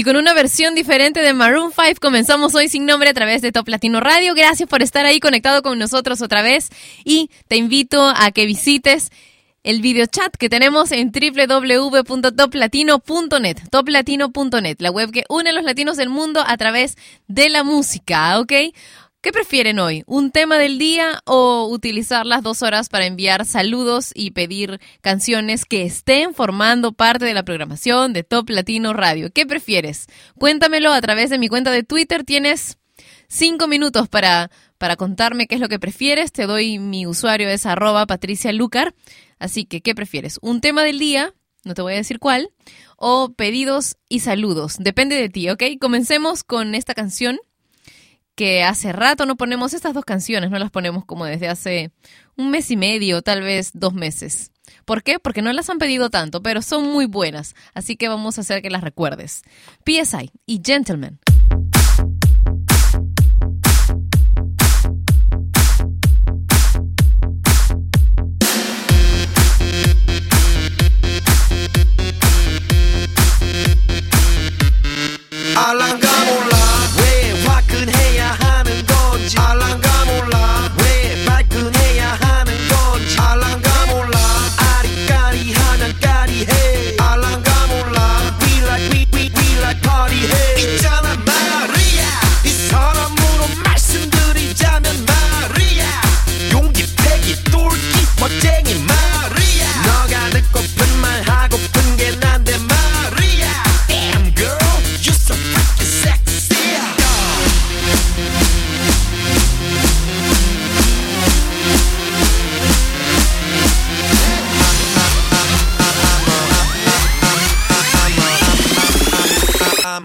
Y con una versión diferente de Maroon 5 comenzamos hoy sin nombre a través de Top Latino Radio. Gracias por estar ahí conectado con nosotros otra vez y te invito a que visites el video chat que tenemos en www.toplatino.net, toplatino.net, la web que une a los latinos del mundo a través de la música, ¿ok? ¿Qué prefieren hoy? ¿Un tema del día o utilizar las dos horas para enviar saludos y pedir canciones que estén formando parte de la programación de Top Latino Radio? ¿Qué prefieres? Cuéntamelo a través de mi cuenta de Twitter. Tienes cinco minutos para, para contarme qué es lo que prefieres. Te doy mi usuario, es arroba Patricia Lucar. Así que, ¿qué prefieres? ¿Un tema del día? No te voy a decir cuál. O pedidos y saludos. Depende de ti, ¿ok? Comencemos con esta canción que hace rato no ponemos estas dos canciones, no las ponemos como desde hace un mes y medio, tal vez dos meses. ¿Por qué? Porque no las han pedido tanto, pero son muy buenas, así que vamos a hacer que las recuerdes. PSI y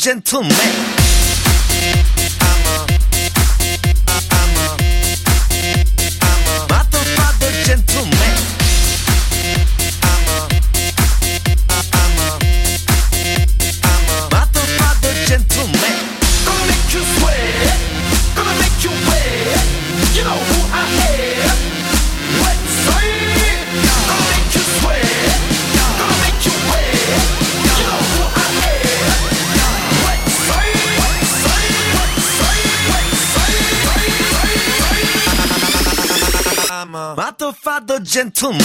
gentlemen. father gentleman.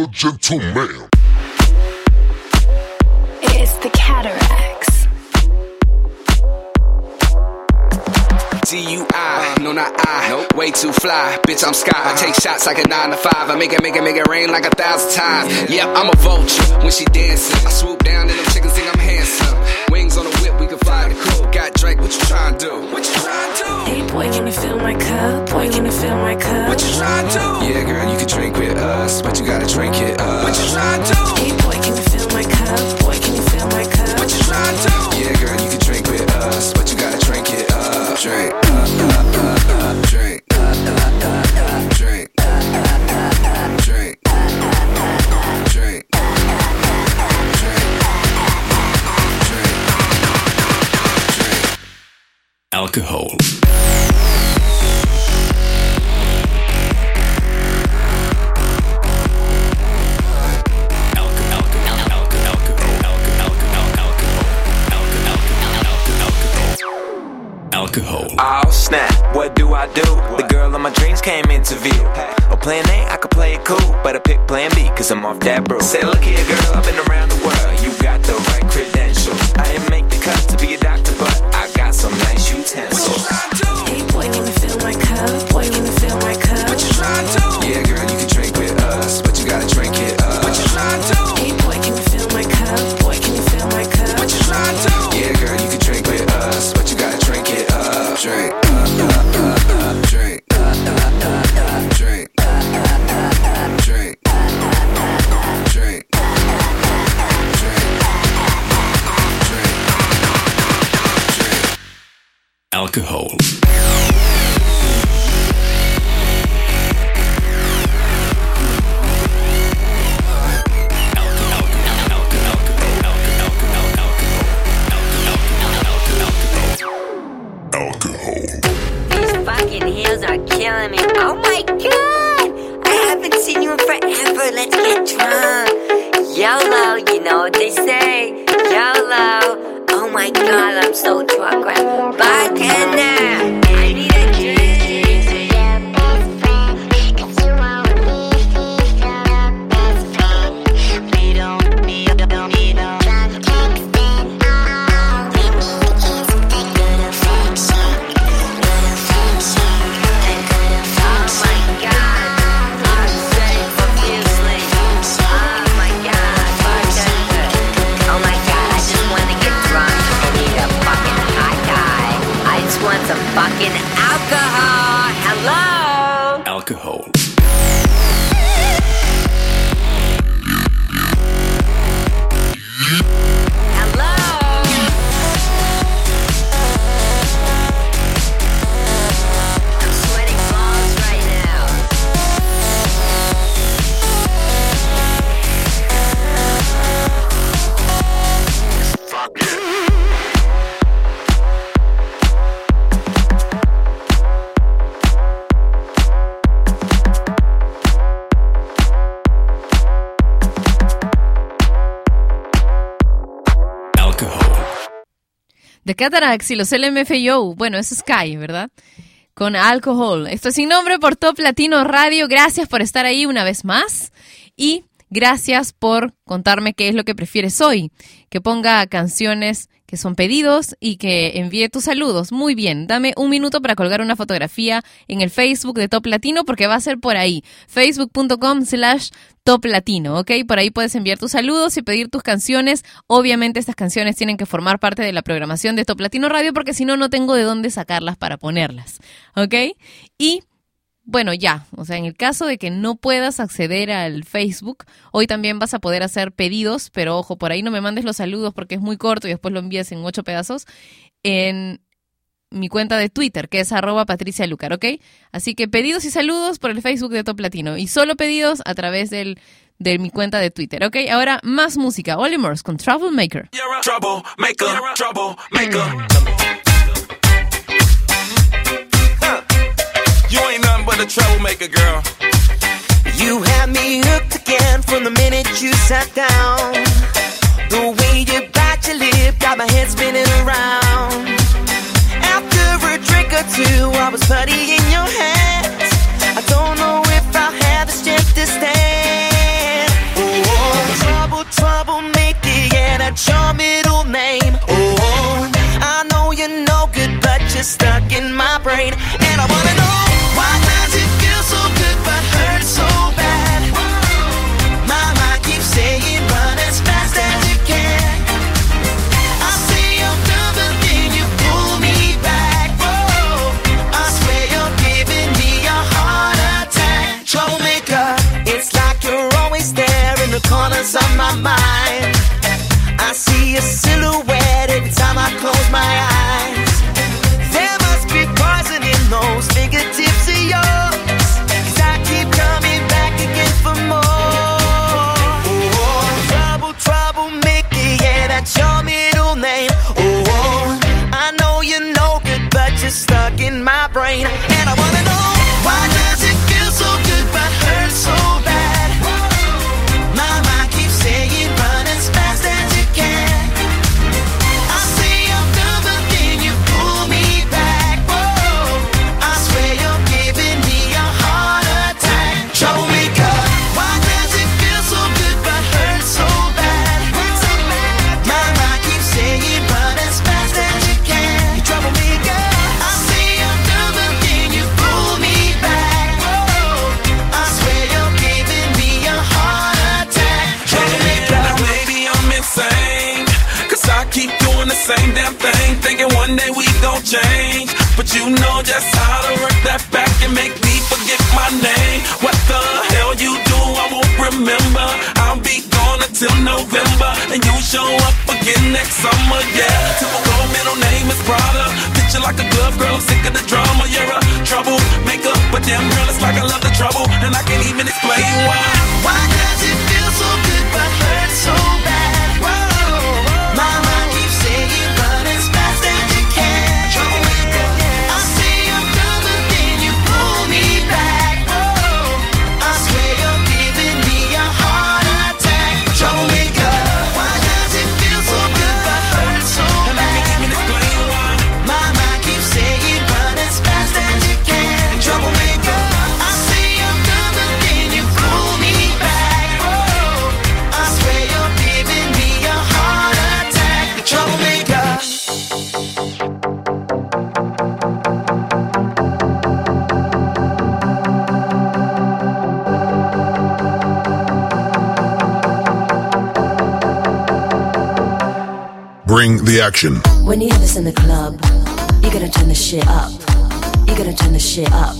Motherfucker gentleman. It's the cataracts. DUI, no not I, nope. way too fly, bitch I'm sky. I take shots like a nine to five, I make it, make it, make it rain like a thousand times. Yep, I'm a vulture when she dancing. I swoop down and them chickens think I'm handsome. Wings on the whip, we can fly the cool. Got Drake, what you trying to do? What you trying to do? Hey boy, can you fill my cup? Boy, can you fill my cup? What you trying to do? Yeah, girl, you can drink with us, but you gotta drink it up. What you trying to do? Hey boy, can you feel my cup? Boy, can you feel my cup? What you trying to do? Yeah, girl, you can drink with us, but you gotta drink it up. Drink, alcohol. Alcohol. Oh snap, what do I do? The girl of my dreams came into view. Oh, plan A, I could play it cool, but I pick plan B, cause I'm off that bro. Say, look here, girl, I've been around Alcohol. The Cataracts y los LMFAO. Bueno, es Sky, ¿verdad? Con alcohol. Esto es sin nombre por Top Latino Radio. Gracias por estar ahí una vez más. Y gracias por contarme qué es lo que prefieres hoy. Que ponga canciones que son pedidos y que envíe tus saludos. Muy bien, dame un minuto para colgar una fotografía en el Facebook de Top Latino porque va a ser por ahí. Facebook.com slash Top Latino, ¿ok? Por ahí puedes enviar tus saludos y pedir tus canciones. Obviamente estas canciones tienen que formar parte de la programación de Top Latino Radio porque si no, no tengo de dónde sacarlas para ponerlas, ¿ok? Y bueno, ya, o sea, en el caso de que no puedas acceder al Facebook, hoy también vas a poder hacer pedidos, pero ojo, por ahí no me mandes los saludos porque es muy corto y después lo envías en ocho pedazos, en mi cuenta de Twitter, que es arroba Patricia Lucar, ¿ok? Así que pedidos y saludos por el Facebook de Top Latino y solo pedidos a través del, de mi cuenta de Twitter, ¿ok? Ahora más música, Olimers con Troublemaker. Troublemaker, troublemaker. You ain't but troublemaker, girl. You had me hooked again from the minute you sat down. The way you bite your lip got my head spinning around. After a drink or two, I was putty in your hands. I don't know if I have the strength to stand. Oh, trouble, troublemaker, yeah, that's your middle name. Oh, I know you're no good, but you're stuck in my brain, and I wanna know corners of my mind. I see a silhouette every time I close my eyes. There must be poison in those fingertips of yours. 'Cause I keep coming back again for more. Oh, trouble, troublemaker, yeah, that's your middle name. Oh, I know you're no good, but you're stuck in my brain. Know just how to work that back and make me forget my name. What the hell you do, I won't remember. I'll be gone until November, and you show up again next summer, yeah. Typical middle name is Prada. Picture like a glove girl, I'm sick of the drama. You're a troublemaker, but damn girl, it's like I love the trouble, and I can't even explain why. Why Bring the action. When you hear this in the club, you gotta turn the shit up. You gotta turn the shit up.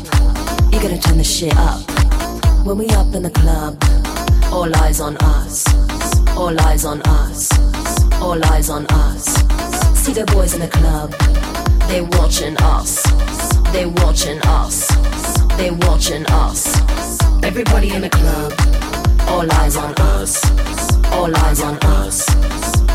You gotta turn the shit up. When we up in the club, all eyes on us. All eyes on us. All eyes on us. See the boys in the club, they watching us. They watching us. They watching us. Everybody in the club, all eyes on us. All eyes on us.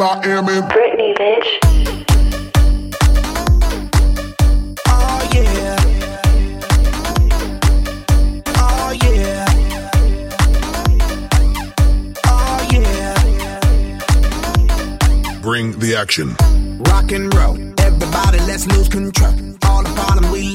with Will I Am in Britney, bitch. Oh yeah. Oh yeah. Oh yeah. Bring the action. Rock and roll. Everybody, let's lose control. All the bottom, we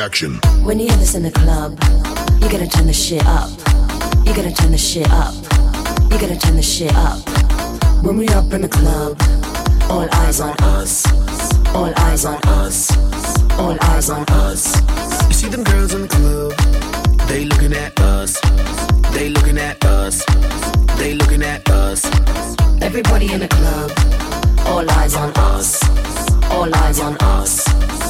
action. When you hear this in the club, you gotta turn the shit up. You gotta turn the shit up. You gotta turn the shit up. When we up in the club, all eyes on us. All eyes on us. All eyes on us. You see them girls in the club, they looking at us. They looking at us. They looking at us. Everybody in the club, all eyes on us. All eyes on us.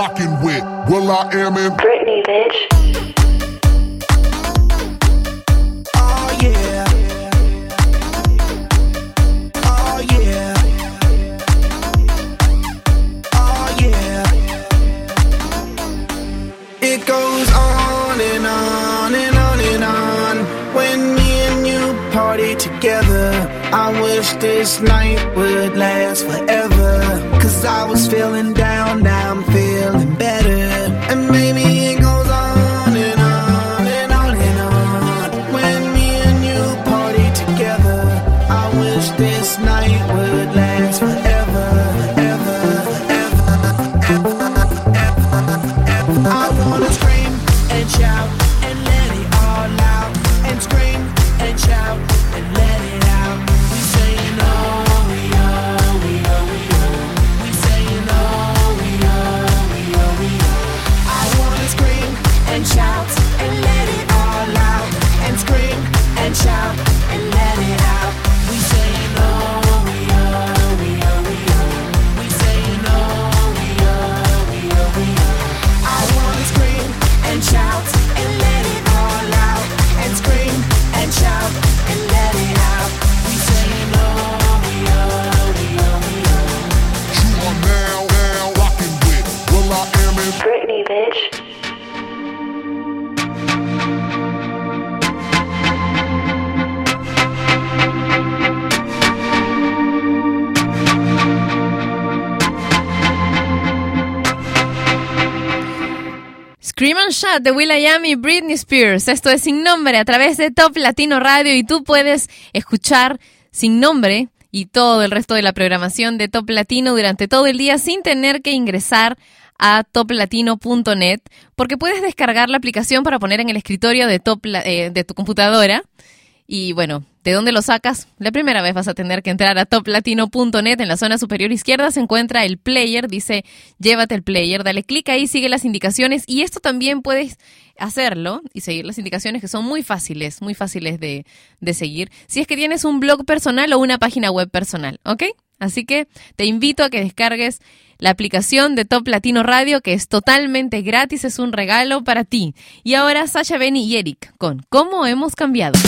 rocking with Will I Am and Britney, bitch. together. I wish this night would last forever. Cause I was feeling down, now I'm feeling better. And maybe it goes De Will.i.am y Britney Spears. Esto es Sin Nombre a través de Top Latino Radio y tú puedes escuchar Sin Nombre y todo el resto de la programación de Top Latino durante todo el día sin tener que ingresar a toplatino.net porque puedes descargar la aplicación para poner en el escritorio de, top, eh, de tu computadora y bueno, ¿de dónde lo sacas? La primera vez vas a tener que entrar a toplatino.net. En la zona superior izquierda se encuentra el player. Dice, llévate el player. Dale clic ahí, sigue las indicaciones. Y esto también puedes hacerlo y seguir las indicaciones que son muy fáciles, muy fáciles de, de seguir. Si es que tienes un blog personal o una página web personal, ¿ok? Así que te invito a que descargues la aplicación de Top Latino Radio, que es totalmente gratis, es un regalo para ti. Y ahora Sasha, Benny y Eric con ¿Cómo hemos cambiado?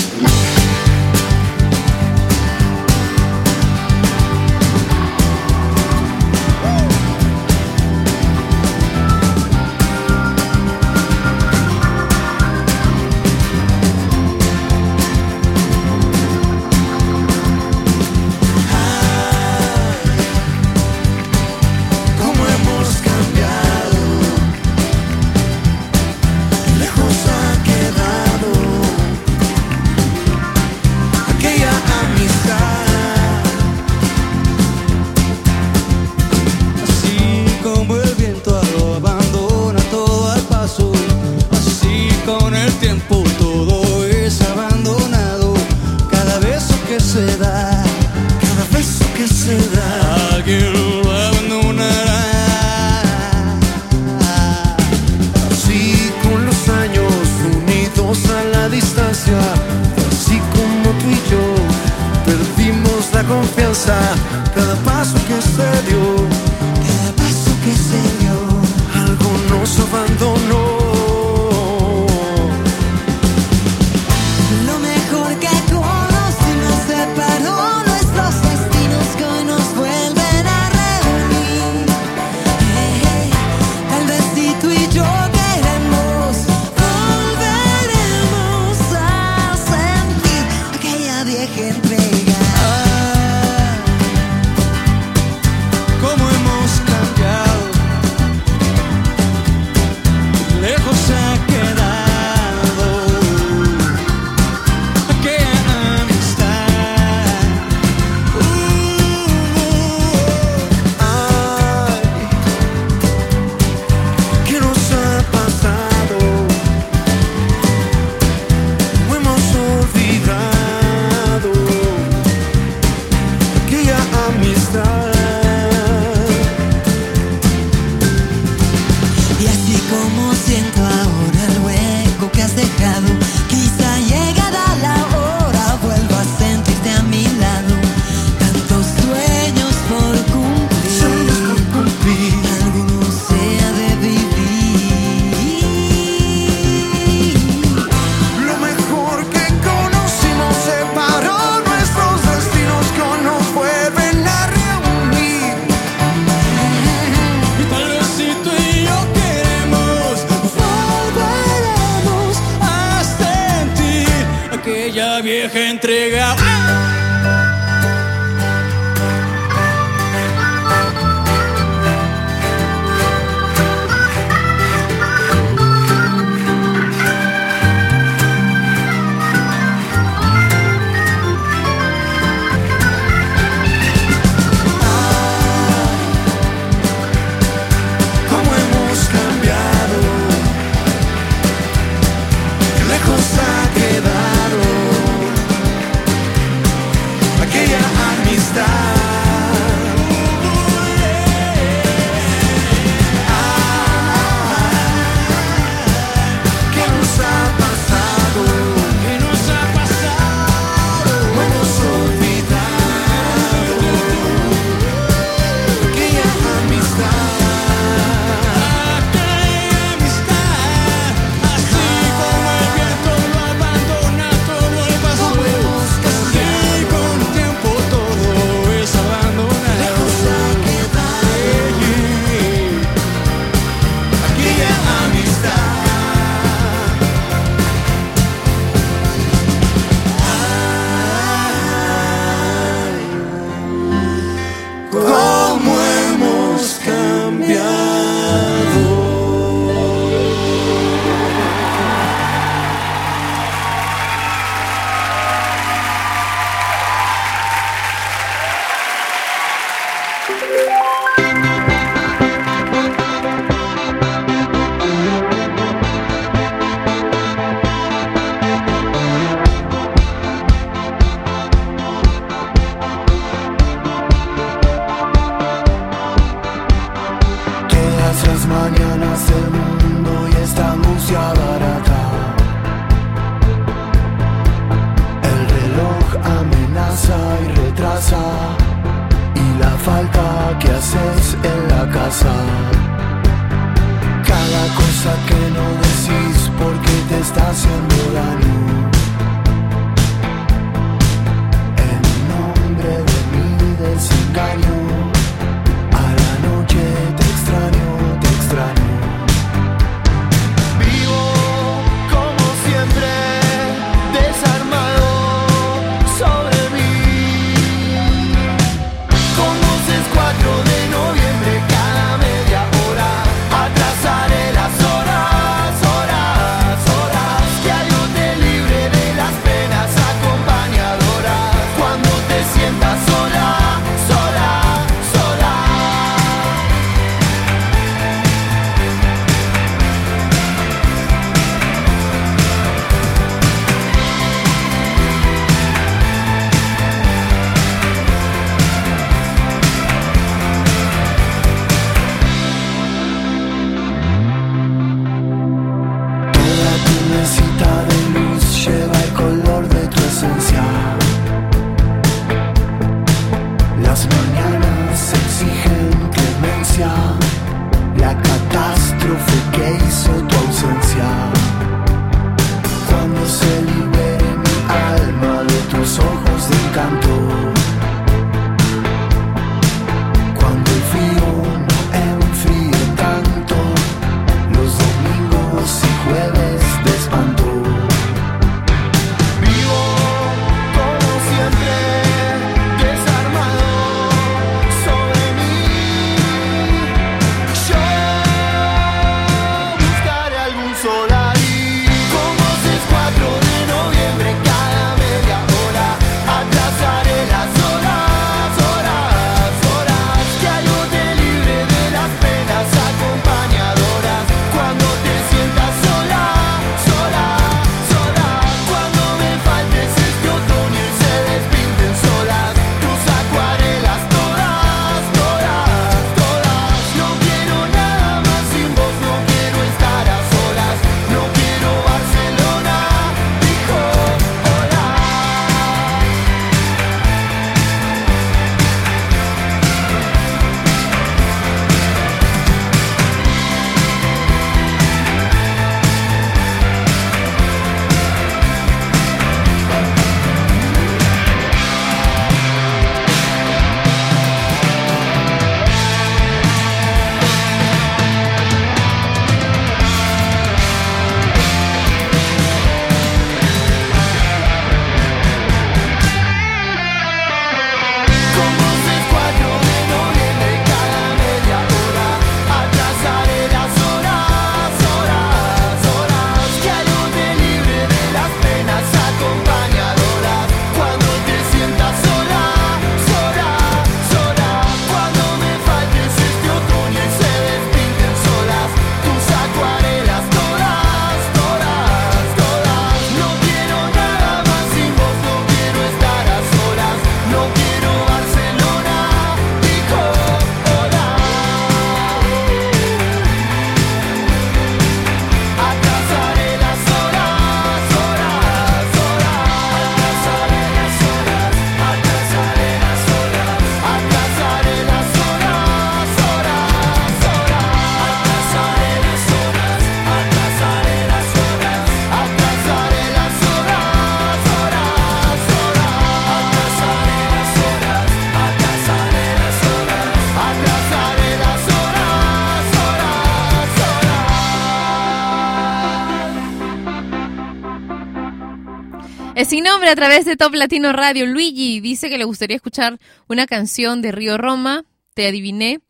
a través de Top Latino Radio. Luigi dice que le gustaría escuchar una canción de Río Roma. Te adiviné.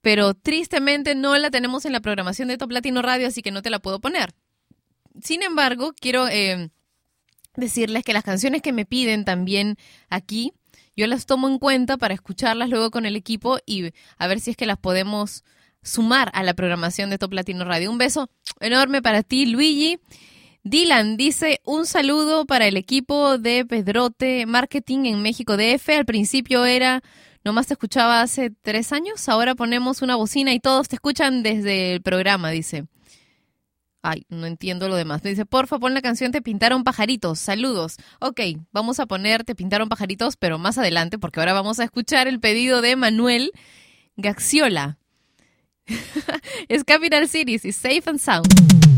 Pero tristemente no la tenemos en la programación de Top Latino Radio, así que no te la puedo poner. Sin embargo, quiero eh, decirles que las canciones que me piden también aquí, yo las tomo en cuenta para escucharlas luego con el equipo y a ver si es que las podemos sumar a la programación de Top Latino Radio. Un beso enorme para ti, Luigi. Dylan dice un saludo para el equipo de Pedrote Marketing en México DF. Al principio era, nomás te escuchaba hace tres años, ahora ponemos una bocina y todos te escuchan desde el programa, dice. Ay, no entiendo lo demás. Me dice, porfa, pon la canción Te pintaron pajaritos. Saludos. Ok, vamos a poner Te pintaron pajaritos, pero más adelante, porque ahora vamos a escuchar el pedido de Manuel Gaxiola. es Capital Cities y Safe and Sound.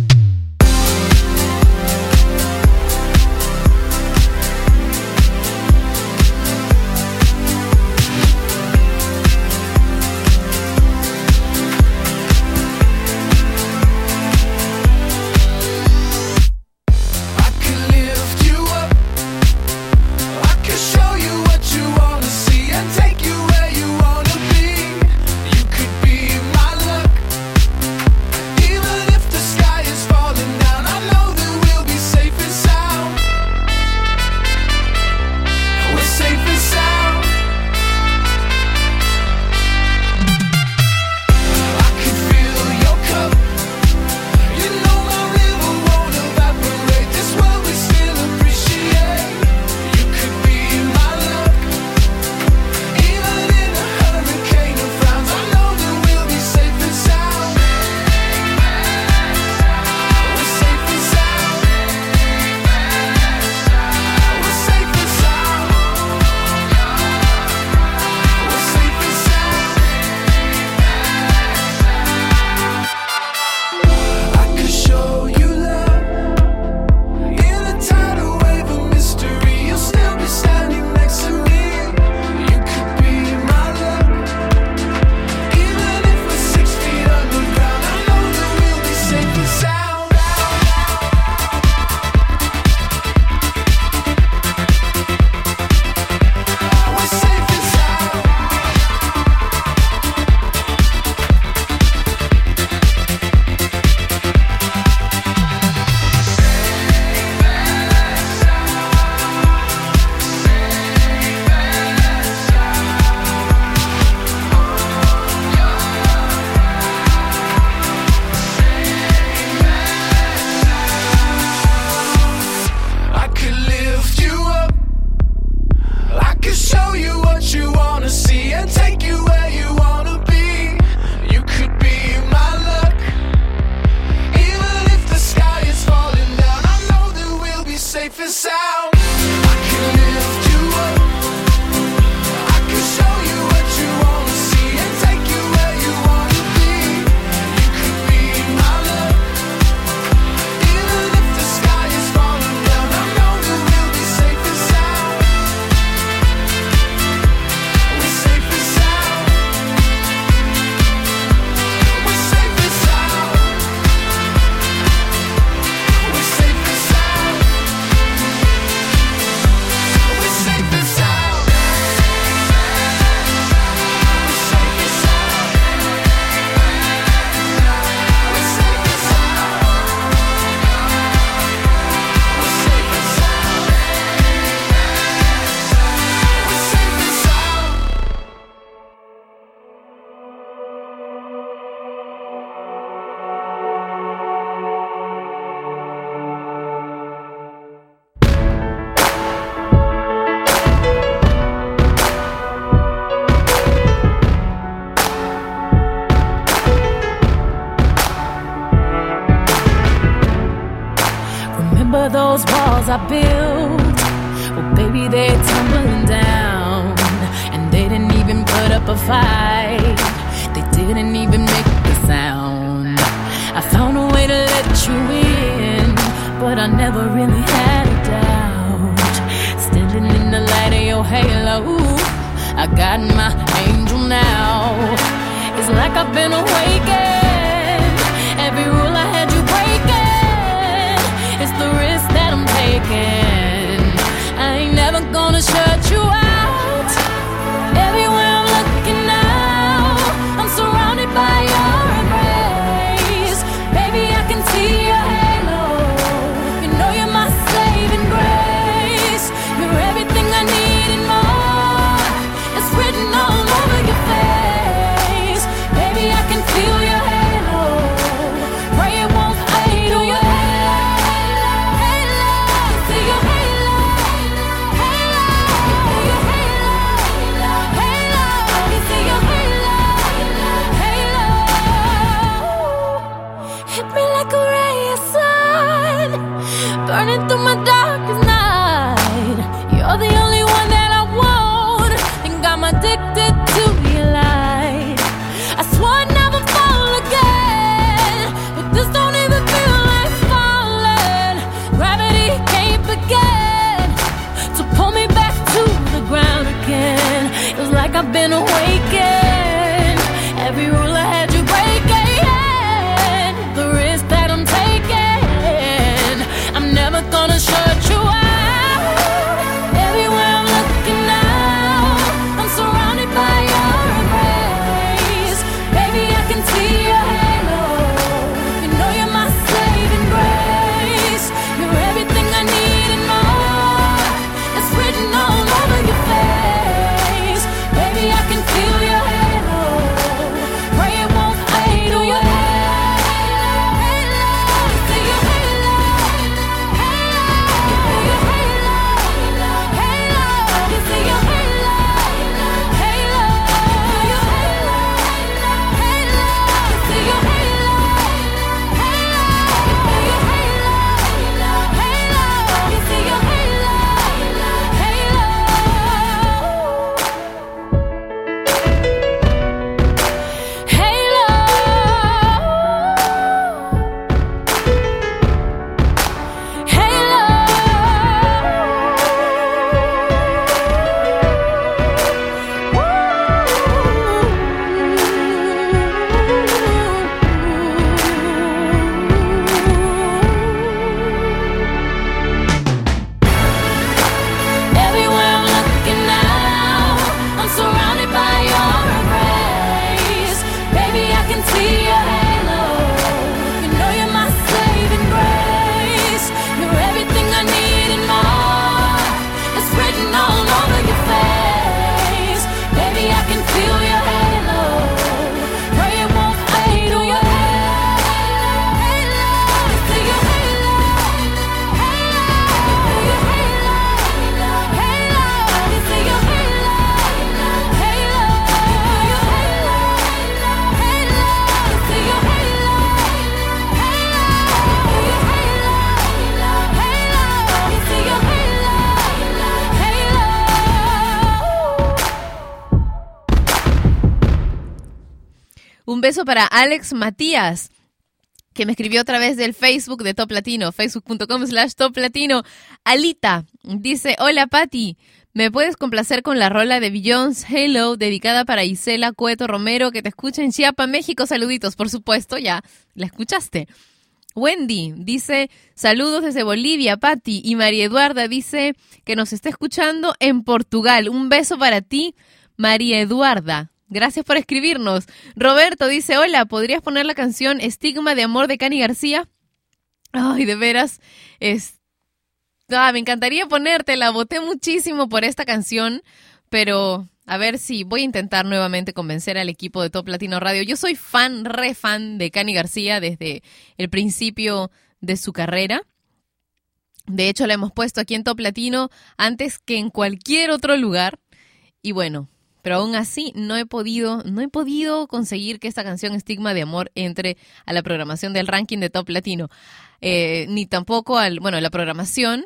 Beso para Alex Matías, que me escribió a través del Facebook de Top Latino, facebook.com slash Top Latino. Alita dice, hola Patti, ¿me puedes complacer con la rola de Beyoncé Hello, dedicada para Isela Cueto Romero, que te escucha en Chiapa, México? Saluditos, por supuesto, ya la escuchaste. Wendy dice, saludos desde Bolivia, Patti. Y María Eduarda dice que nos está escuchando en Portugal. Un beso para ti, María Eduarda. Gracias por escribirnos. Roberto dice, hola, ¿podrías poner la canción Estigma de Amor de Cani García? Ay, de veras, es... Ah, me encantaría ponértela, voté muchísimo por esta canción, pero a ver si voy a intentar nuevamente convencer al equipo de Top Latino Radio. Yo soy fan, re fan de Cani García desde el principio de su carrera. De hecho, la hemos puesto aquí en Top Latino antes que en cualquier otro lugar. Y bueno, pero aún así no he podido, no he podido conseguir que esta canción Estigma de Amor entre a la programación del ranking de Top Latino. Eh, ni tampoco al, bueno, la programación,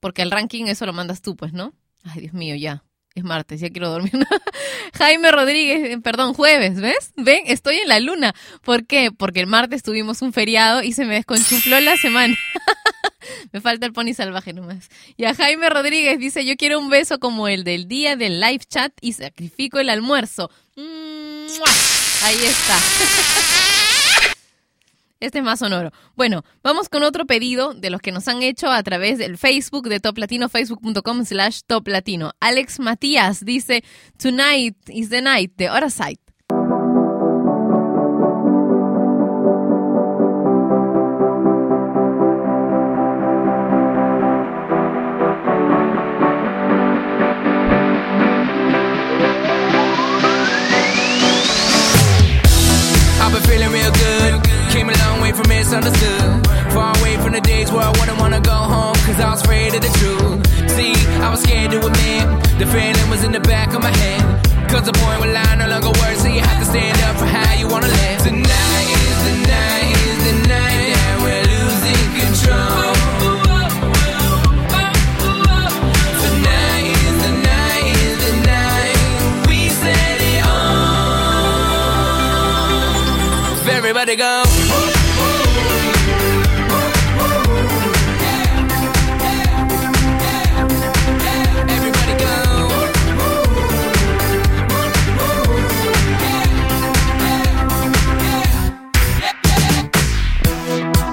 porque al ranking eso lo mandas tú, pues, ¿no? Ay, Dios mío, ya. Es martes, ya quiero dormir. Jaime Rodríguez, eh, perdón, jueves, ¿ves? Ven, estoy en la luna. ¿Por qué? Porque el martes tuvimos un feriado y se me desconchufló la semana. me falta el pony salvaje nomás. Y a Jaime Rodríguez dice, yo quiero un beso como el del día del live chat y sacrifico el almuerzo. Ahí está. Este es más sonoro. Bueno, vamos con otro pedido de los que nos han hecho a través del Facebook de Top Latino, facebook.com slash Top Latino. Alex Matías dice, Tonight is the night de Hora Side. was scared to admit the feeling was in the back of my head. Cause the point where line no longer works, so you have to stand up for how you wanna live. Tonight is the night, is the night that we're losing control. Everybody go.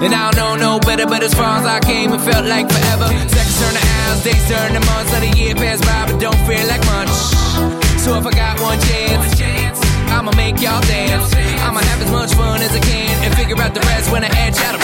And I don't know no better, but as far as I came, it felt like forever. Seconds turn to hours, days turn to months, let a year pass by, but don't feel like much. So if I got one chance, I'ma make y'all dance. I'ma have as much fun as I can and figure out the rest when I edge out of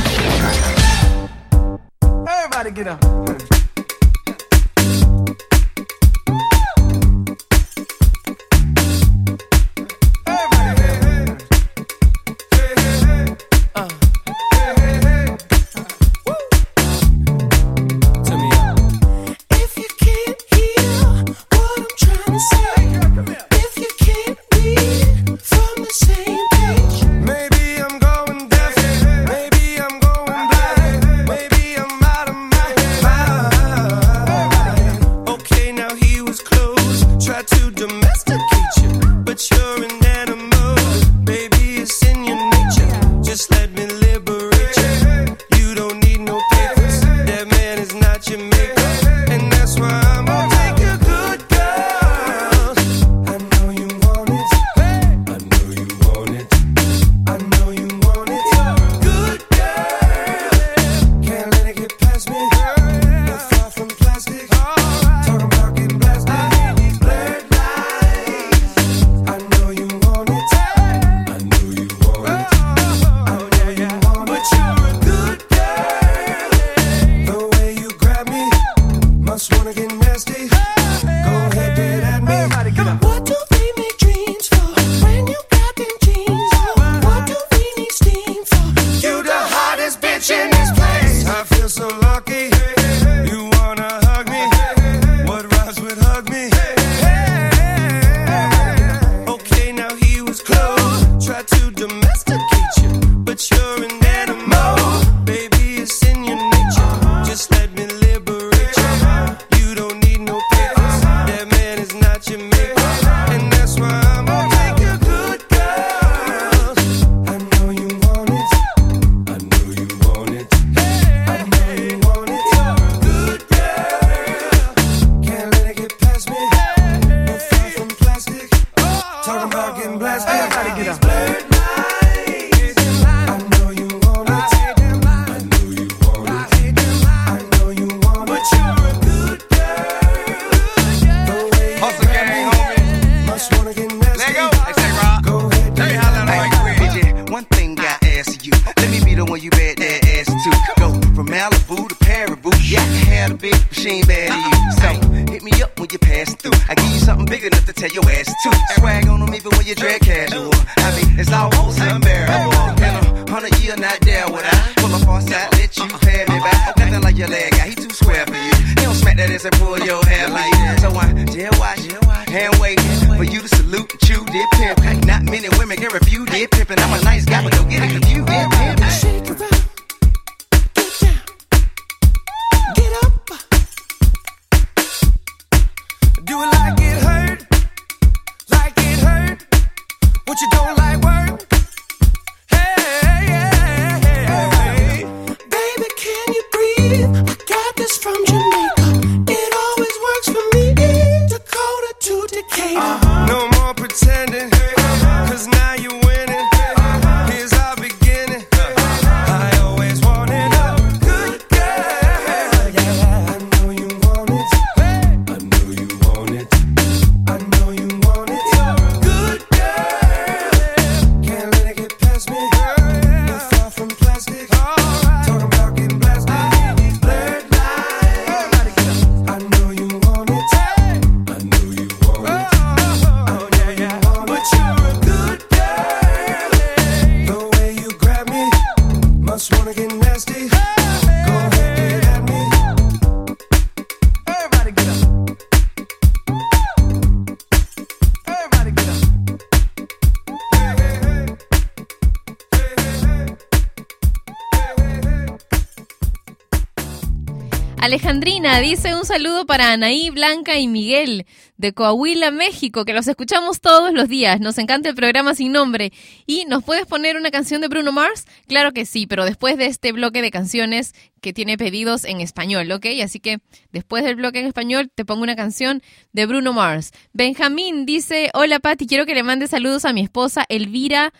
Para Anaí, Blanca y Miguel de Coahuila, México, que los escuchamos todos los días. Nos encanta el programa sin nombre. ¿Y nos puedes poner una canción de Bruno Mars? Claro que sí, pero después de este bloque de canciones que tiene pedidos en español, ¿ok? Así que después del bloque en español te pongo una canción de Bruno Mars. Benjamín dice, hola Patti, quiero que le mande saludos a mi esposa Elvira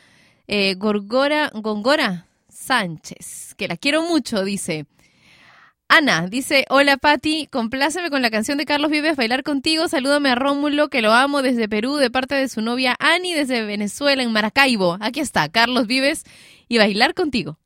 eh, Gorgora, Gongora Sánchez, que la quiero mucho, dice. Ana dice, hola Patti, compláceme con la canción de Carlos Vives, Bailar Contigo, salúdame a Rómulo, que lo amo desde Perú, de parte de su novia Ani, desde Venezuela, en Maracaibo. Aquí está, Carlos Vives y Bailar Contigo.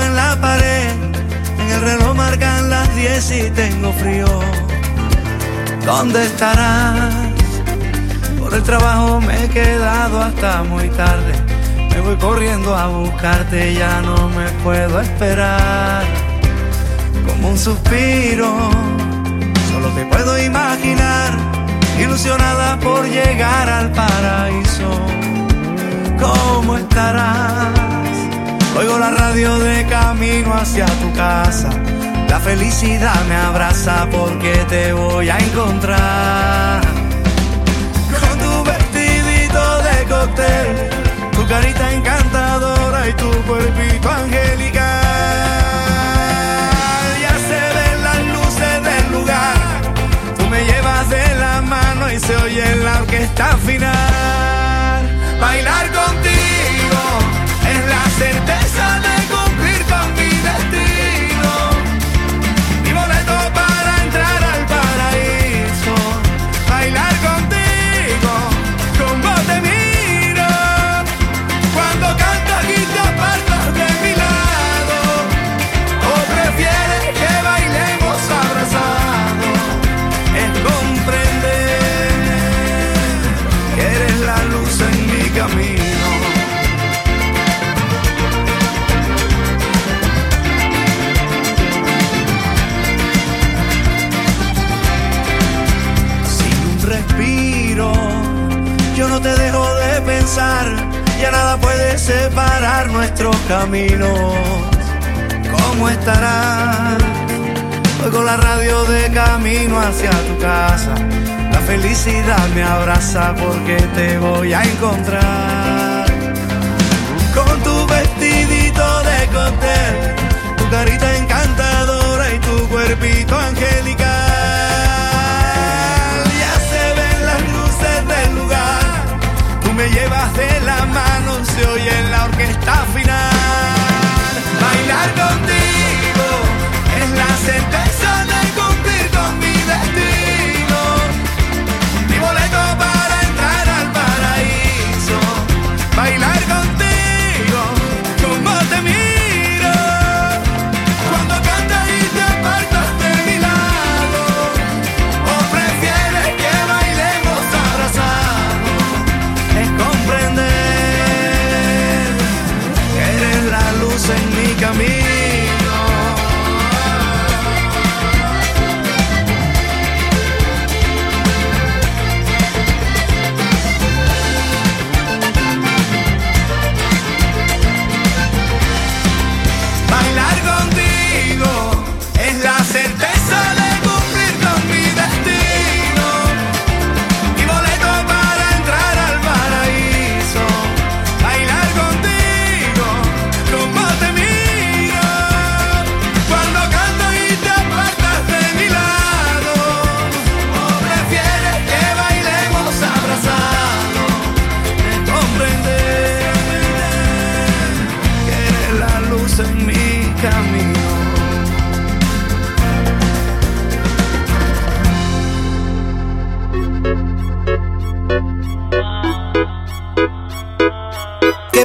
En la pared, en el reloj marcan las 10 y tengo frío. ¿Dónde estarás? Por el trabajo me he quedado hasta muy tarde. Me voy corriendo a buscarte, ya no me puedo esperar. Como un suspiro, solo te puedo imaginar, ilusionada por llegar al paraíso. ¿Cómo estarás? Oigo la radio de camino hacia tu casa. La felicidad me abraza porque te voy a encontrar. Con tu vestidito de cóctel, tu carita encantadora y tu cuerpito angelical. Ya se ven las luces del lugar. Tú me llevas de la mano y se oye la orquesta final. Bailar contigo es la certeza ya nada puede separar nuestros caminos. ¿Cómo estarás? Oigo la radio de camino hacia tu casa. La felicidad me abraza porque te voy a encontrar. Con tu vestidito de cóctel, tu carita encantadora y tu cuerpito angelical. de la mano se oye en la orquesta final. Bailar contigo es la sentencia.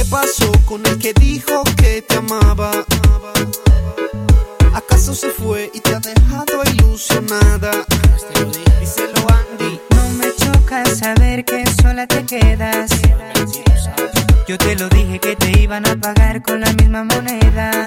¿Qué pasó con el que dijo que te amaba? ¿Acaso se fue y te ha dejado ilusionada? Díselo Andy. No me choca saber que sola te quedas. Yo te lo dije que te iban a pagar con la misma moneda.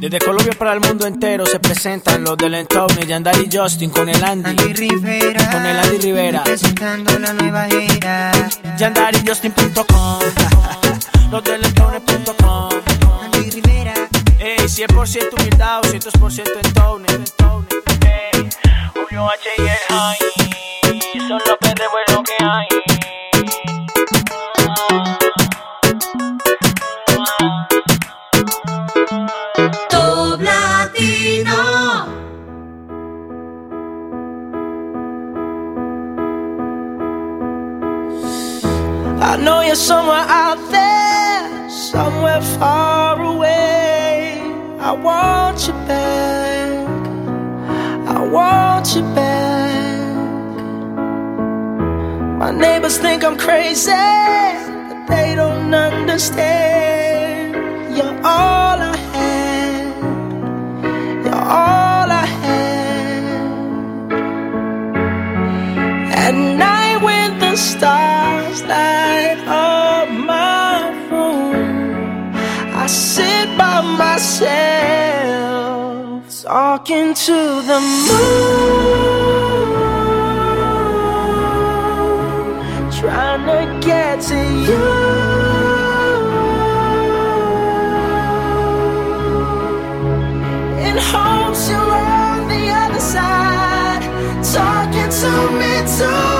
Desde Colombia para el mundo entero se presentan los del Entorno, Yandari y Justin con el Andy. Andy Rivera, Con el Andy Rivera. presentando la nueva era. YandariJustin.com Los del Entorno.com Andy Rivera, Ey, 100% humildad, 200% Entorno. Ey, Julio H y el High. Son los lo que hay. I know you're somewhere out there, somewhere far away. I want you back. I want you back. My neighbors think I'm crazy, but they don't understand. You're all I had. You're all I had. At night stars light up my room. I sit by myself, talking to the moon, trying to get to you. hopes you're on the other side, talking to me too.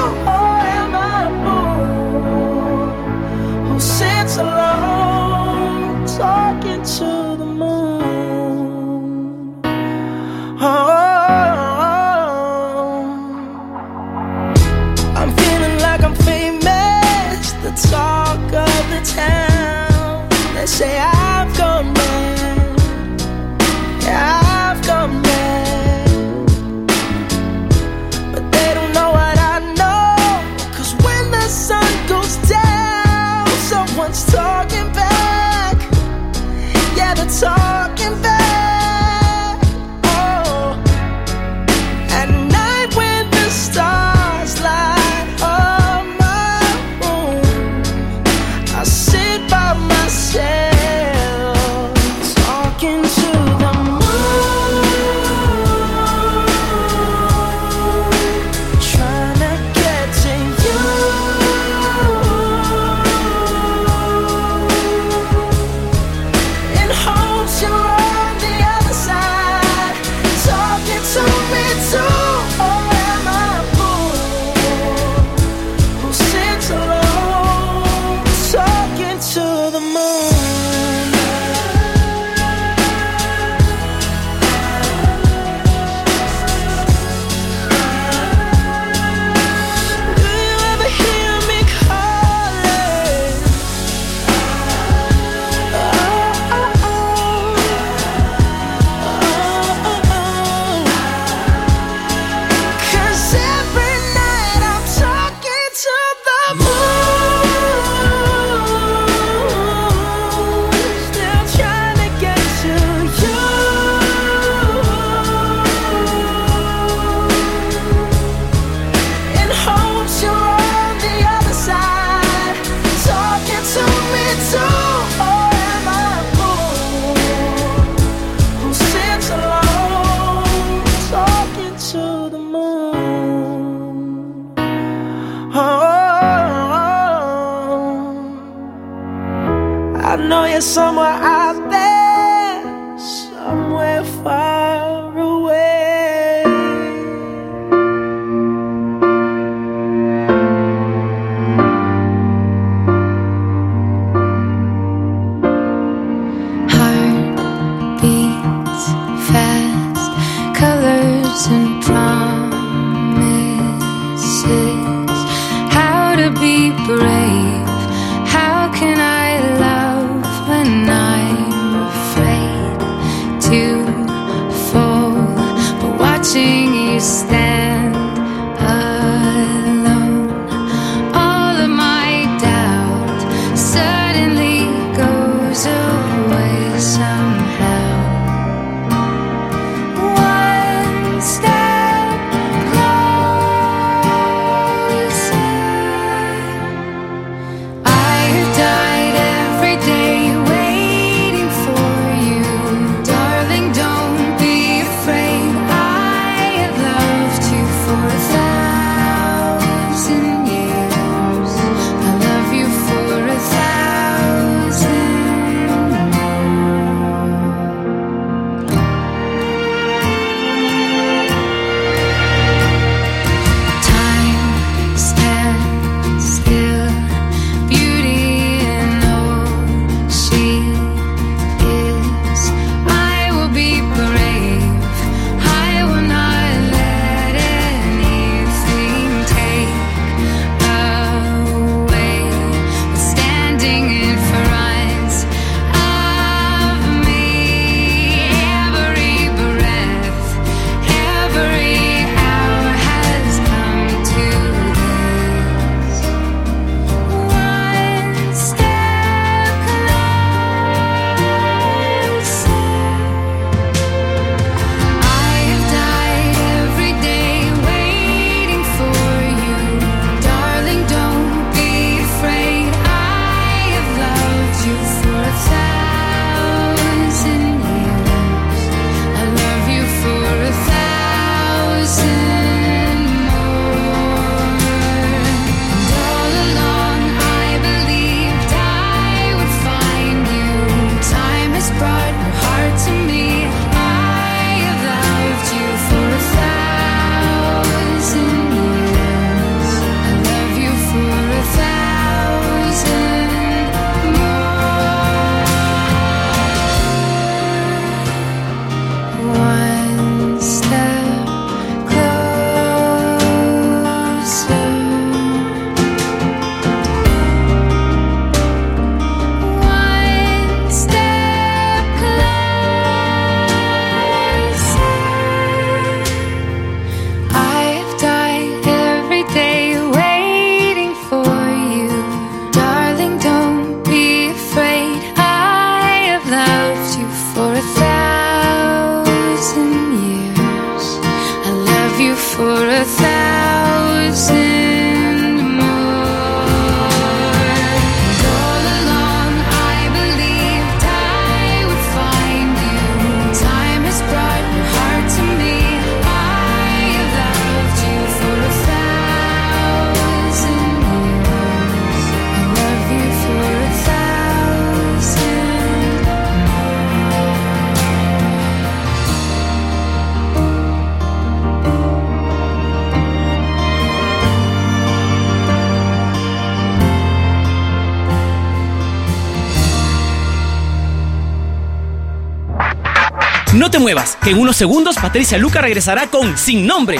Muevas, que en unos segundos Patricia Luca regresará con Sin Nombre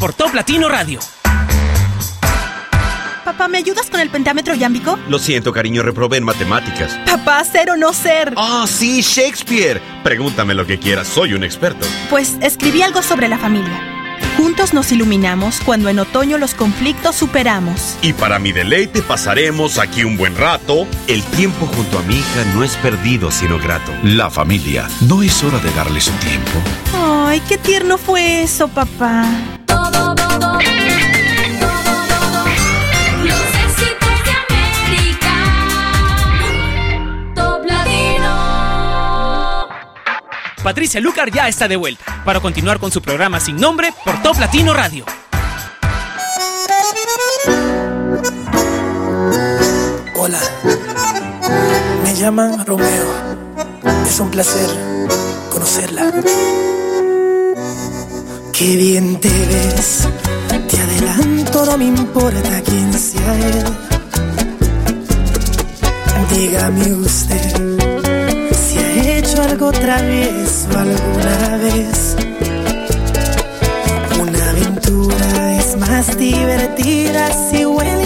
por Top Latino Radio. Papá, ¿me ayudas con el pentámetro yámbico? Lo siento, cariño, reprobé en matemáticas. Papá, ser o no ser. Ah, sí, Shakespeare. Pregúntame lo que quieras, soy un experto. Pues escribí algo sobre la familia. Juntos nos iluminamos cuando en otoño los conflictos superamos. Y para mi deleite pasaremos aquí un buen rato. El tiempo junto a mi hija no es perdido, sino grato. La familia, ¿no es hora de darle su tiempo? Ay, qué tierno fue eso, papá. Patricia Lucar ya está de vuelta para continuar con su programa Sin Nombre por Top Latino Radio. Hola, me llaman Romeo. Es un placer conocerla. Qué bien te ves, te adelanto, no me importa quién sea él. Dígame usted algo travieso alguna vez. Una aventura es más divertida si huele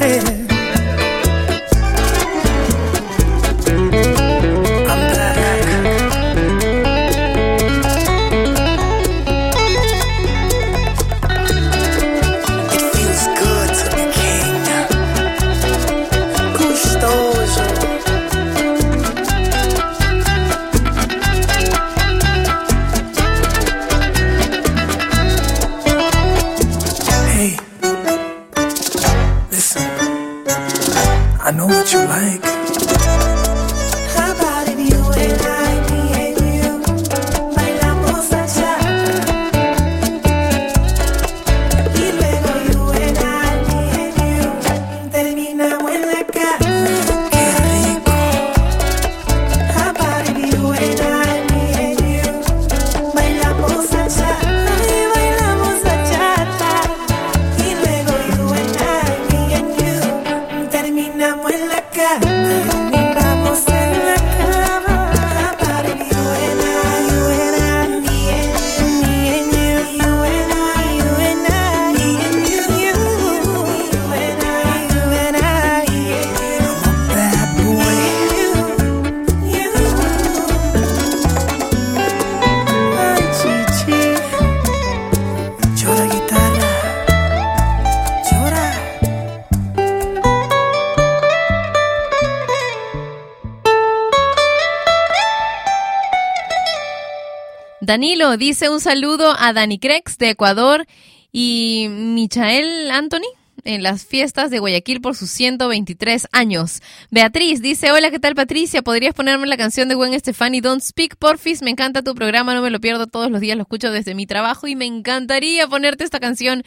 Danilo dice un saludo a Dani Crex de Ecuador y Michael Anthony en las fiestas de Guayaquil por sus 123 años. Beatriz dice, hola, ¿qué tal Patricia? ¿Podrías ponerme la canción de Gwen Stefani, Don't Speak, porfis? Me encanta tu programa, no me lo pierdo todos los días, lo escucho desde mi trabajo y me encantaría ponerte esta canción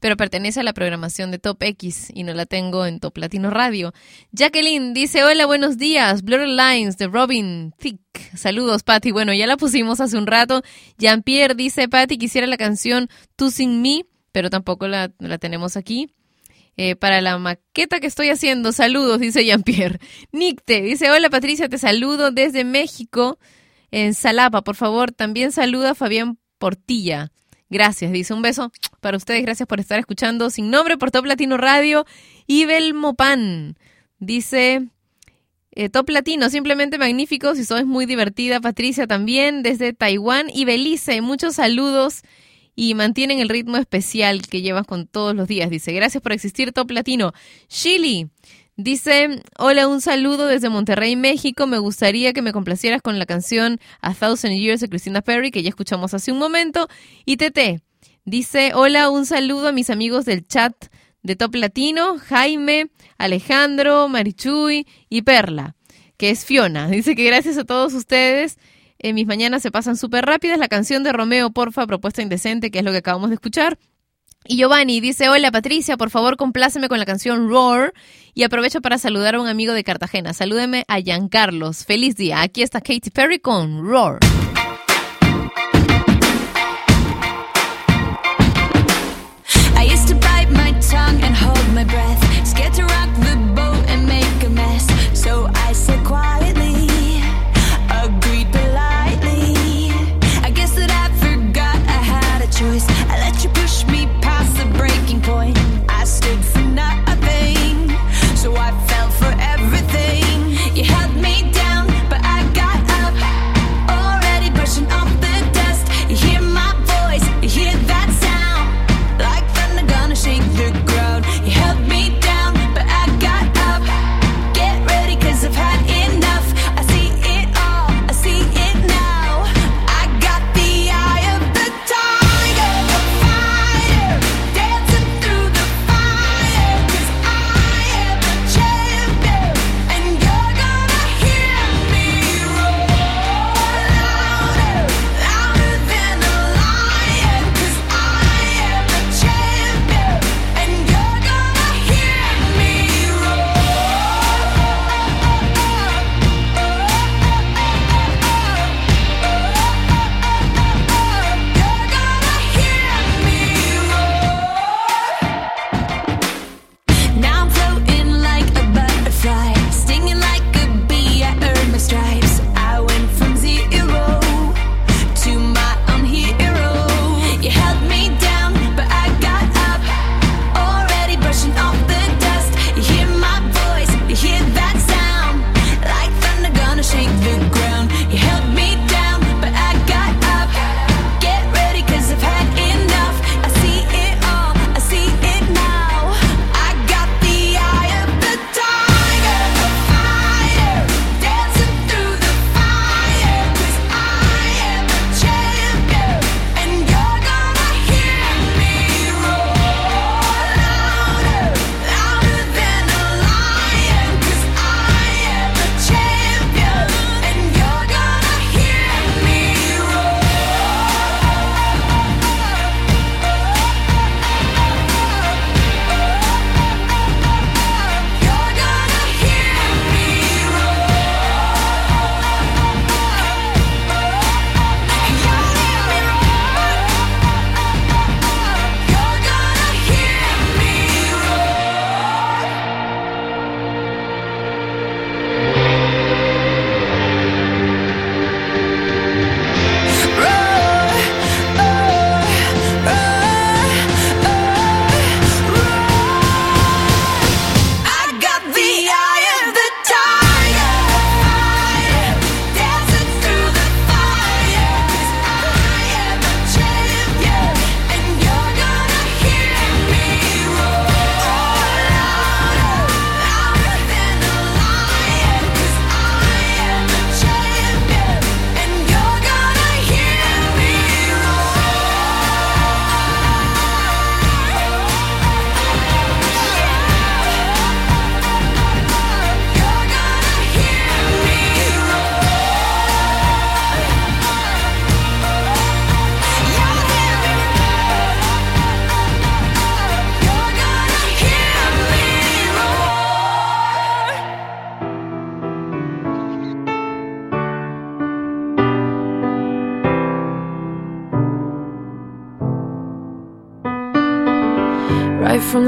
pero pertenece a la programación de Top X y no la tengo en Top Latino Radio. Jacqueline dice, hola, buenos días, Blurred Lines de Robin Thicke. Saludos, Patty. Bueno, ya la pusimos hace un rato. Jean-Pierre dice, Patty, quisiera la canción Tú Sin Me, pero tampoco la, la tenemos aquí. Eh, para la maqueta que estoy haciendo, saludos, dice Jean-Pierre. Nicte dice, hola Patricia, te saludo desde México, en Salapa. Por favor, también saluda a Fabián Portilla. Gracias, dice un beso para ustedes. Gracias por estar escuchando Sin Nombre por Top Latino Radio. Ibel Mopan dice eh, Top Latino, simplemente magnífico. Si sos muy divertida, Patricia también desde Taiwán y Belice. Muchos saludos y mantienen el ritmo especial que llevas con todos los días. Dice, gracias por existir, Top Latino. Chili. Dice, hola, un saludo desde Monterrey, México. Me gustaría que me complacieras con la canción A Thousand Years de Christina Perry, que ya escuchamos hace un momento. Y Tete, dice, hola, un saludo a mis amigos del chat de Top Latino, Jaime, Alejandro, Marichuy y Perla, que es Fiona. Dice que gracias a todos ustedes, en mis mañanas se pasan súper rápidas. La canción de Romeo, porfa, propuesta indecente, que es lo que acabamos de escuchar. Y Giovanni dice, hola Patricia, por favor compláceme con la canción Roar y aprovecho para saludar a un amigo de Cartagena. Salúdeme a Giancarlos. Feliz día. Aquí está Katy Perry con Roar.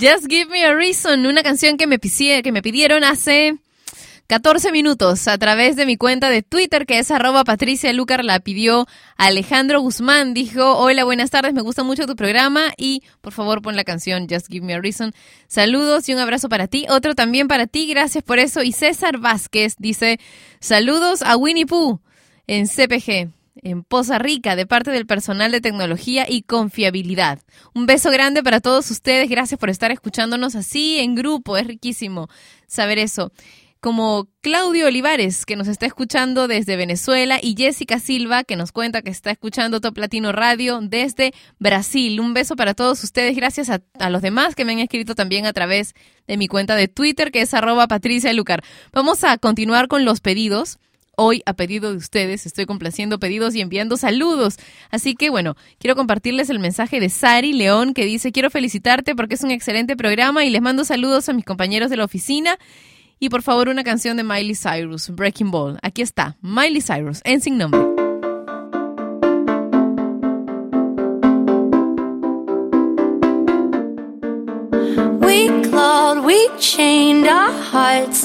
Just Give Me a Reason, una canción que me, pidieron hace 14 minutos a través de mi cuenta de Twitter, que es arroba Patricia Lucar, la pidió Alejandro Guzmán. Dijo, hola, buenas tardes, me gusta mucho tu programa y por favor pon la canción Just Give Me a Reason. Saludos y un abrazo para ti. Otro también para ti, gracias por eso. Y César Vázquez dice, saludos a Winnie Pooh en CPG. En Poza Rica, de parte del personal de tecnología y confiabilidad. Un beso grande para todos ustedes. Gracias por estar escuchándonos así en grupo. Es riquísimo saber eso como Claudio Olivares, que nos está escuchando desde Venezuela, y Jessica Silva, que nos cuenta que está escuchando Top Latino Radio desde Brasil. Un beso para todos ustedes, gracias a, a los demás que me han escrito también a través de mi cuenta de Twitter, que es arroba Patricia Lucar. Vamos a continuar con los pedidos hoy a pedido de ustedes. Estoy complaciendo pedidos y enviando saludos. Así que bueno, quiero compartirles el mensaje de Sari León que dice, quiero felicitarte porque es un excelente programa y les mando saludos a mis compañeros de la oficina. Y por favor, una canción de Miley Cyrus, Breaking Ball. Aquí está, Miley Cyrus, en sin nombre. We clawed, we chained our hearts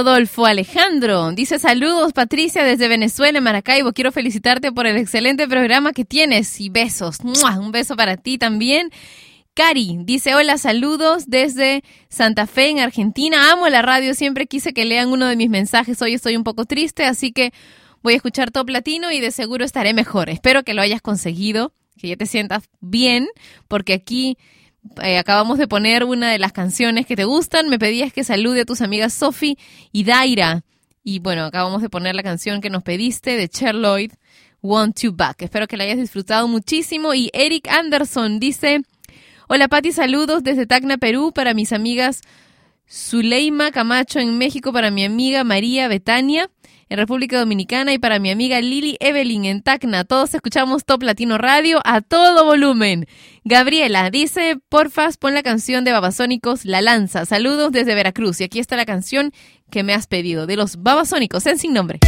Rodolfo Alejandro dice saludos Patricia desde Venezuela, en Maracaibo. Quiero felicitarte por el excelente programa que tienes y besos. Un beso para ti también. Cari dice hola, saludos desde Santa Fe en Argentina. Amo la radio, siempre quise que lean uno de mis mensajes. Hoy estoy un poco triste, así que voy a escuchar Top Latino y de seguro estaré mejor. Espero que lo hayas conseguido, que ya te sientas bien, porque aquí eh, acabamos de poner una de las canciones que te gustan. Me pedías que salude a tus amigas Sophie y Daira. Y bueno, acabamos de poner la canción que nos pediste de Cher Lloyd, Want You Back. Espero que la hayas disfrutado muchísimo. Y Eric Anderson dice, hola Patti, saludos desde Tacna, Perú, para mis amigas Zuleima Camacho en México, para mi amiga María Betania en República Dominicana y para mi amiga Lili Evelyn en Tacna. Todos escuchamos Top Latino Radio a todo volumen. Gabriela dice, porfas, pon la canción de Babasónicos La Lanza. Saludos desde Veracruz. Y aquí está la canción que me has pedido de los Babasónicos en sin nombre.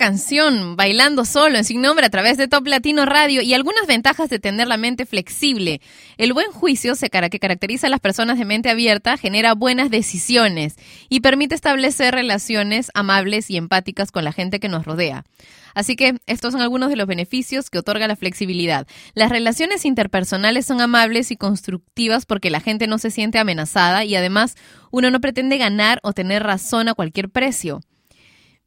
Canción, bailando solo en sin nombre a través de Top Latino Radio y algunas ventajas de tener la mente flexible. El buen juicio se que caracteriza a las personas de mente abierta genera buenas decisiones y permite establecer relaciones amables y empáticas con la gente que nos rodea. Así que estos son algunos de los beneficios que otorga la flexibilidad. Las relaciones interpersonales son amables y constructivas porque la gente no se siente amenazada y además uno no pretende ganar o tener razón a cualquier precio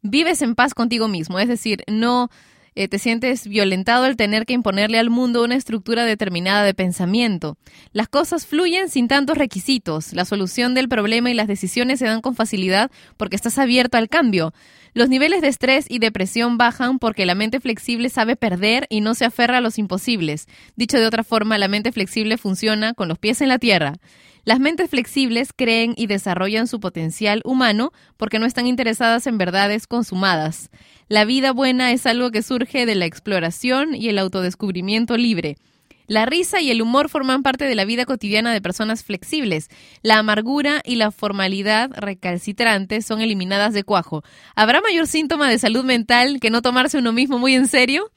vives en paz contigo mismo, es decir, no eh, te sientes violentado al tener que imponerle al mundo una estructura determinada de pensamiento. Las cosas fluyen sin tantos requisitos, la solución del problema y las decisiones se dan con facilidad porque estás abierto al cambio. Los niveles de estrés y depresión bajan porque la mente flexible sabe perder y no se aferra a los imposibles. Dicho de otra forma, la mente flexible funciona con los pies en la tierra. Las mentes flexibles creen y desarrollan su potencial humano porque no están interesadas en verdades consumadas. La vida buena es algo que surge de la exploración y el autodescubrimiento libre. La risa y el humor forman parte de la vida cotidiana de personas flexibles. La amargura y la formalidad recalcitrante son eliminadas de cuajo. ¿Habrá mayor síntoma de salud mental que no tomarse uno mismo muy en serio?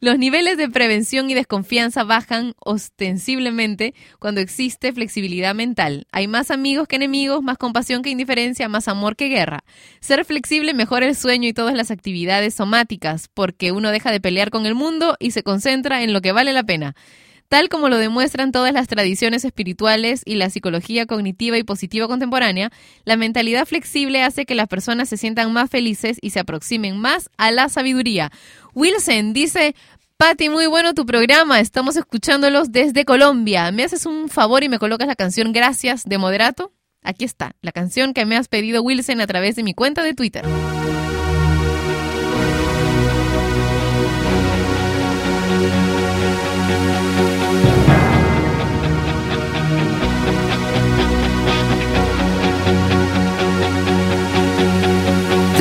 Los niveles de prevención y desconfianza bajan ostensiblemente cuando existe flexibilidad mental. Hay más amigos que enemigos, más compasión que indiferencia, más amor que guerra. Ser flexible mejora el sueño y todas las actividades somáticas, porque uno deja de pelear con el mundo y se concentra en lo que vale la pena. Tal como lo demuestran todas las tradiciones espirituales y la psicología cognitiva y positiva contemporánea, la mentalidad flexible hace que las personas se sientan más felices y se aproximen más a la sabiduría. Wilson dice, Patti, muy bueno tu programa, estamos escuchándolos desde Colombia. ¿Me haces un favor y me colocas la canción Gracias de Moderato? Aquí está, la canción que me has pedido Wilson a través de mi cuenta de Twitter.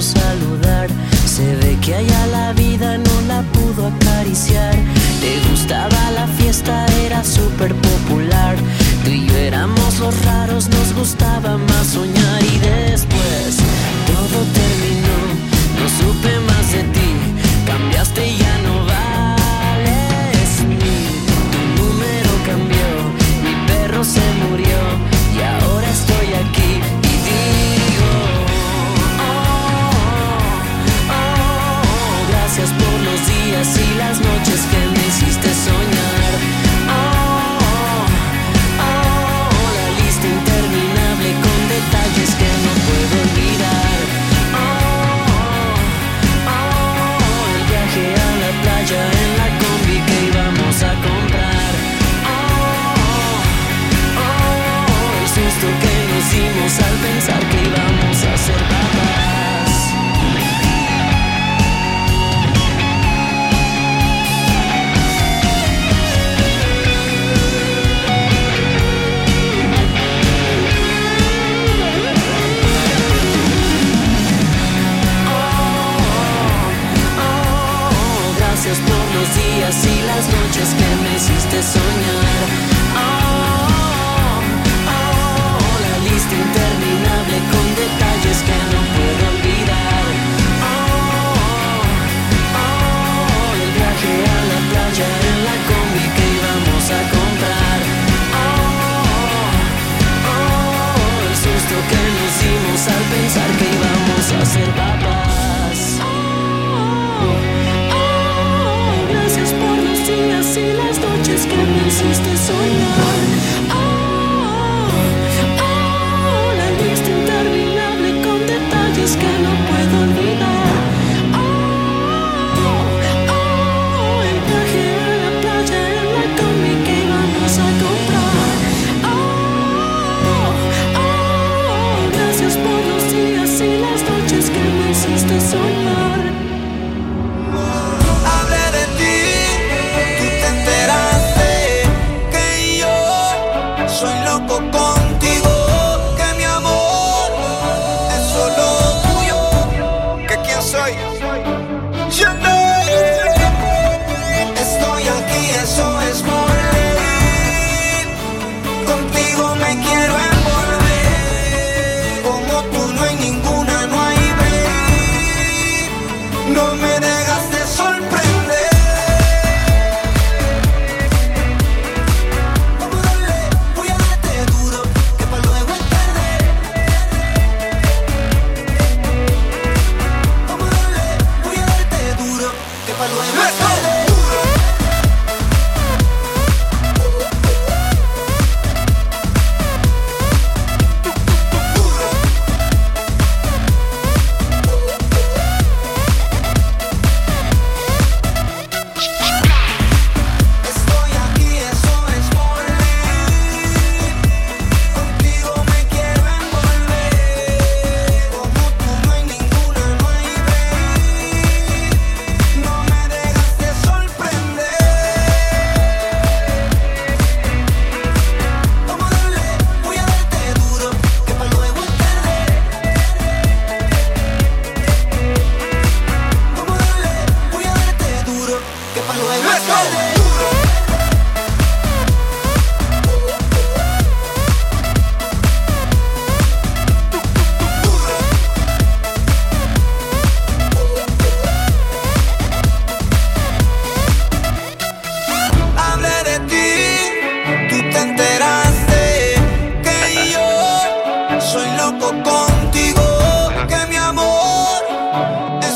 Saludar. Se ve que allá la vida no la pudo acariciar. Le gustaba la fiesta, era súper popular. Tú y yo éramos los raros, nos gustaba más soñar. Y después todo terminó, no supe más de ti. Cambiaste y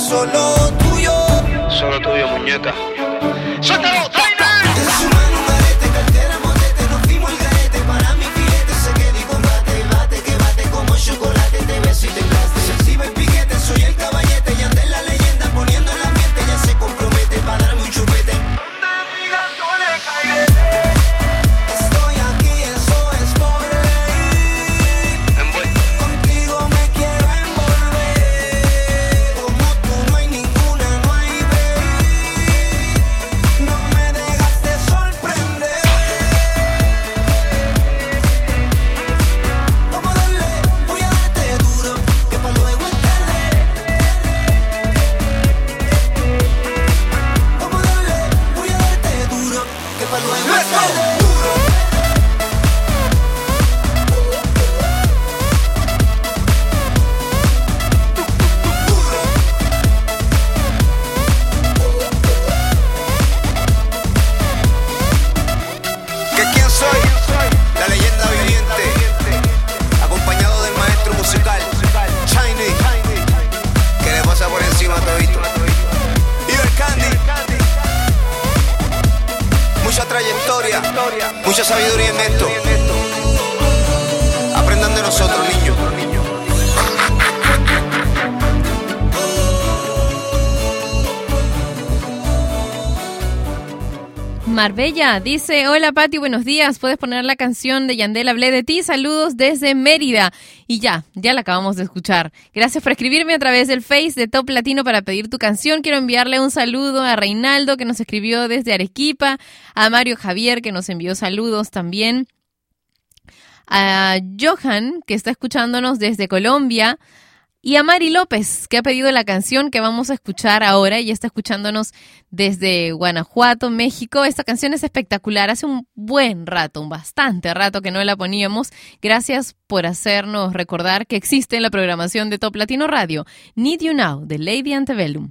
solo tuyo. Solo tuyo, muñeca. ¡Suéltalo! Dice, hola Pati, buenos días, puedes poner la canción de Yandel, hablé de ti, saludos desde Mérida. Y ya, ya la acabamos de escuchar. Gracias por escribirme a través del Face de Top Latino para pedir tu canción. Quiero enviarle un saludo a Reinaldo que nos escribió desde Arequipa, a Mario Javier que nos envió saludos también, a Johan que está escuchándonos desde Colombia, y a Mari López, que ha pedido la canción que vamos a escuchar ahora. Ella está escuchándonos desde Guanajuato, México. Esta canción es espectacular. Hace un buen rato, un bastante rato que no la poníamos. Gracias por hacernos recordar que existe en la programación de Top Latino Radio. Need You Now, de Lady Antebellum.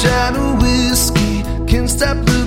shadow whiskey can stop.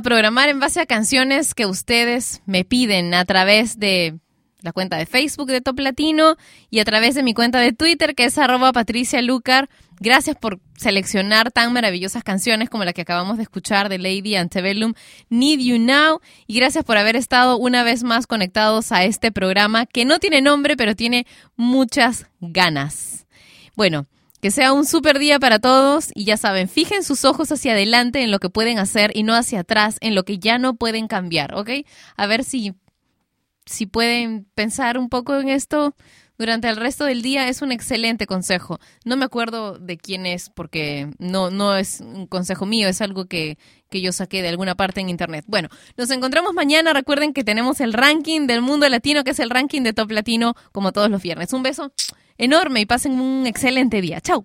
Programar en base a canciones que ustedes me piden a través de la cuenta de Facebook de Top Latino y a través de mi cuenta de Twitter que es arroba Patricia Lucar. Gracias por seleccionar tan maravillosas canciones como la que acabamos de escuchar de Lady Antebellum, Need You Now. Y gracias por haber estado una vez más conectados a este programa que no tiene nombre pero tiene muchas ganas. Bueno, que sea un super día para todos y ya saben, fijen sus ojos hacia adelante en lo que pueden hacer y no hacia atrás en lo que ya no pueden cambiar, ¿ok? A ver si, si pueden pensar un poco en esto durante el resto del día es un excelente consejo. No me acuerdo de quién es porque no, no es un consejo mío, es algo que, que yo saqué de alguna parte en internet. Bueno, nos encontramos mañana. Recuerden que tenemos el ranking del mundo latino, que es el ranking de Top Latino, como todos los viernes. Un beso enorme y pasen un excelente día. Chau.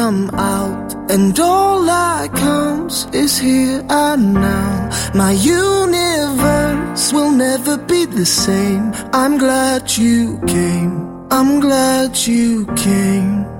Come out, and all that counts is here and now. My universe will never be the same. I'm glad you came. I'm glad you came.